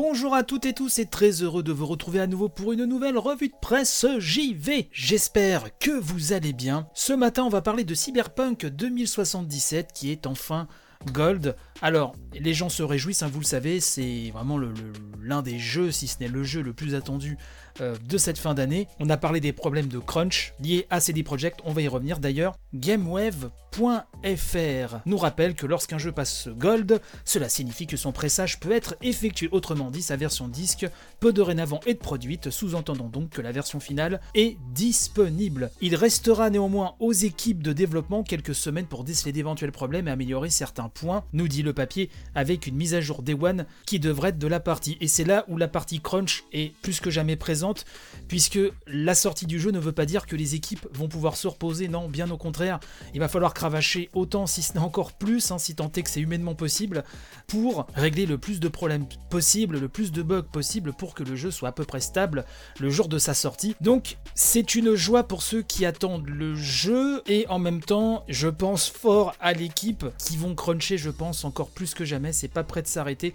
Bonjour à toutes et tous et très heureux de vous retrouver à nouveau pour une nouvelle revue de presse JV. J'espère que vous allez bien. Ce matin, on va parler de Cyberpunk 2077 qui est enfin Gold. Alors, les gens se réjouissent, hein, vous le savez, c'est vraiment l'un des jeux, si ce n'est le jeu le plus attendu euh, de cette fin d'année. On a parlé des problèmes de crunch liés à CD Projekt, on va y revenir d'ailleurs. GameWave.fr nous rappelle que lorsqu'un jeu passe Gold, cela signifie que son pressage peut être effectué, autrement dit sa version disque peut dorénavant être produite, sous-entendant donc que la version finale est disponible. Il restera néanmoins aux équipes de développement quelques semaines pour déceler d'éventuels problèmes et améliorer certains points, nous dit le papier, avec une mise à jour Day One qui devrait être de la partie. Et c'est là où la partie crunch est plus que jamais présente puisque la sortie du jeu ne veut pas dire que les équipes vont pouvoir se reposer, non, bien au contraire, il va falloir cravacher autant, si ce n'est encore plus, hein, si tant est que c'est humainement possible, pour régler le plus de problèmes possible, le plus de bugs possible, pour que le jeu soit à peu près stable le jour de sa sortie. Donc c'est une joie pour ceux qui attendent le jeu, et en même temps, je pense fort à l'équipe qui vont cruncher, je pense, encore plus que jamais, c'est pas prêt de s'arrêter.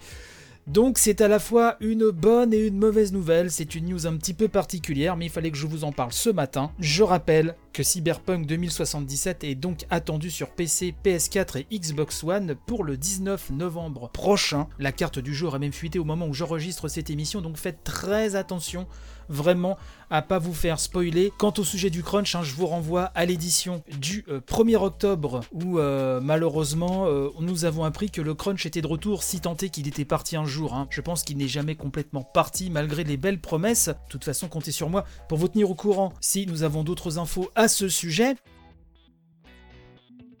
Donc c'est à la fois une bonne et une mauvaise nouvelle, c'est une news un petit peu particulière, mais il fallait que je vous en parle ce matin. Je rappelle que Cyberpunk 2077 est donc attendu sur PC, PS4 et Xbox One pour le 19 novembre prochain. La carte du jour a même fuité au moment où j'enregistre cette émission, donc faites très attention vraiment à pas vous faire spoiler. Quant au sujet du crunch, hein, je vous renvoie à l'édition du 1er euh, octobre où euh, malheureusement euh, nous avons appris que le crunch était de retour si tant est qu'il était parti un jour. Hein. Je pense qu'il n'est jamais complètement parti malgré les belles promesses. De toute façon, comptez sur moi pour vous tenir au courant si nous avons d'autres infos à ce sujet.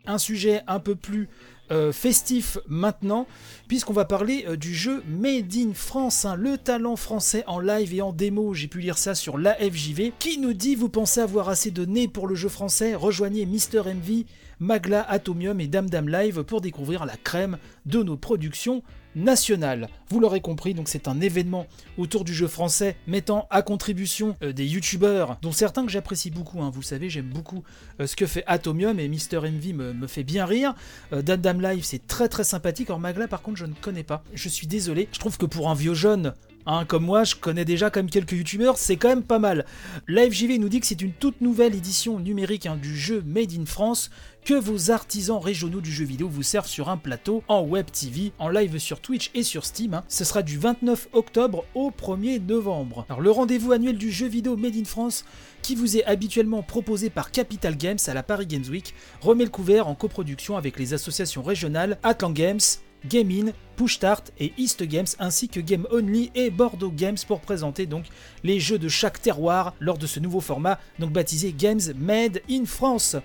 Un sujet un peu plus euh, festif maintenant, puisqu'on va parler euh, du jeu Made in France, hein, le talent français en live et en démo. J'ai pu lire ça sur l'AFJV, qui nous dit Vous pensez avoir assez de nez pour le jeu français? Rejoignez Mister MV, Magla, Atomium et Dam Dam Live pour découvrir la crème de nos productions nationales. Vous l'aurez compris, donc c'est un événement autour du jeu français mettant à contribution euh, des youtubeurs, dont certains que j'apprécie beaucoup. Hein. vous savez, j'aime beaucoup euh, ce que fait Atomium et Mister Envy me, fait bien rire. Euh, Dam Dam Live, c'est très très sympathique. Or Magla, par contre, je ne connais pas. Je suis désolé. Je trouve que pour un vieux jeune Hein, comme moi, je connais déjà comme quelques youtubeurs, c'est quand même pas mal. LiveJV nous dit que c'est une toute nouvelle édition numérique hein, du jeu Made in France que vos artisans régionaux du jeu vidéo vous servent sur un plateau en web TV, en live sur Twitch et sur Steam. Hein. Ce sera du 29 octobre au 1er novembre. Alors le rendez-vous annuel du jeu vidéo Made in France qui vous est habituellement proposé par Capital Games à la Paris Games Week remet le couvert en coproduction avec les associations régionales Atlan Games, Game In, Push Start et East Games ainsi que Game Only et Bordeaux Games pour présenter donc les jeux de chaque terroir lors de ce nouveau format donc baptisé Games Made in France.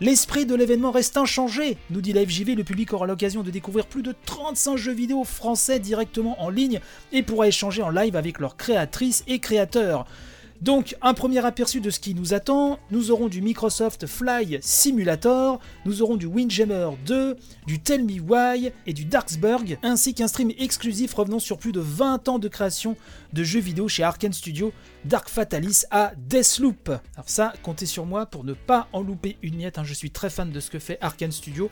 L'esprit de l'événement reste inchangé, nous dit la FJV, le public aura l'occasion de découvrir plus de 35 jeux vidéo français directement en ligne et pourra échanger en live avec leurs créatrices et créateurs. Donc un premier aperçu de ce qui nous attend, nous aurons du Microsoft Fly Simulator, nous aurons du Windjammer 2, du Tell Me Why et du Darksburg, ainsi qu'un stream exclusif revenant sur plus de 20 ans de création de jeux vidéo chez Arkane Studio, Dark Fatalis à Deathloop. Alors ça, comptez sur moi pour ne pas en louper une miette, hein. je suis très fan de ce que fait Arkane Studio.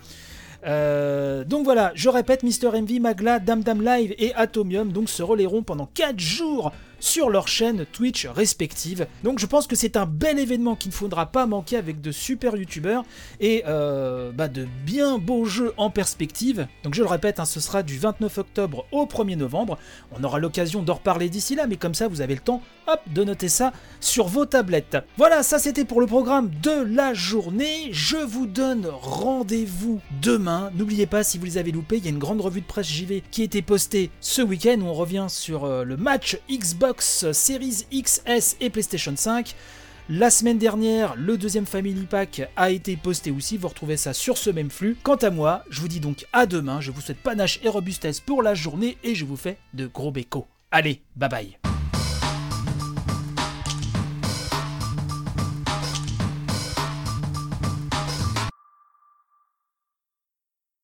Euh, donc voilà, je répète, Mr. MV, Magla, Dam Dam Live et Atomium donc se relayeront pendant 4 jours sur leur chaîne Twitch respectives. Donc je pense que c'est un bel événement qu'il ne faudra pas manquer avec de super youtubeurs et euh, bah, de bien beaux jeux en perspective. Donc je le répète, hein, ce sera du 29 octobre au 1er novembre. On aura l'occasion d'en reparler d'ici là, mais comme ça vous avez le temps de noter ça sur vos tablettes. Voilà, ça c'était pour le programme de la journée. Je vous donne rendez-vous demain. N'oubliez pas, si vous les avez loupés, il y a une grande revue de presse JV qui a été postée ce week-end où on revient sur euh, le match Xbox Series XS et PlayStation 5. La semaine dernière, le deuxième Family Pack a été posté aussi, vous retrouvez ça sur ce même flux. Quant à moi, je vous dis donc à demain, je vous souhaite panache et robustesse pour la journée et je vous fais de gros bécos. Allez, bye bye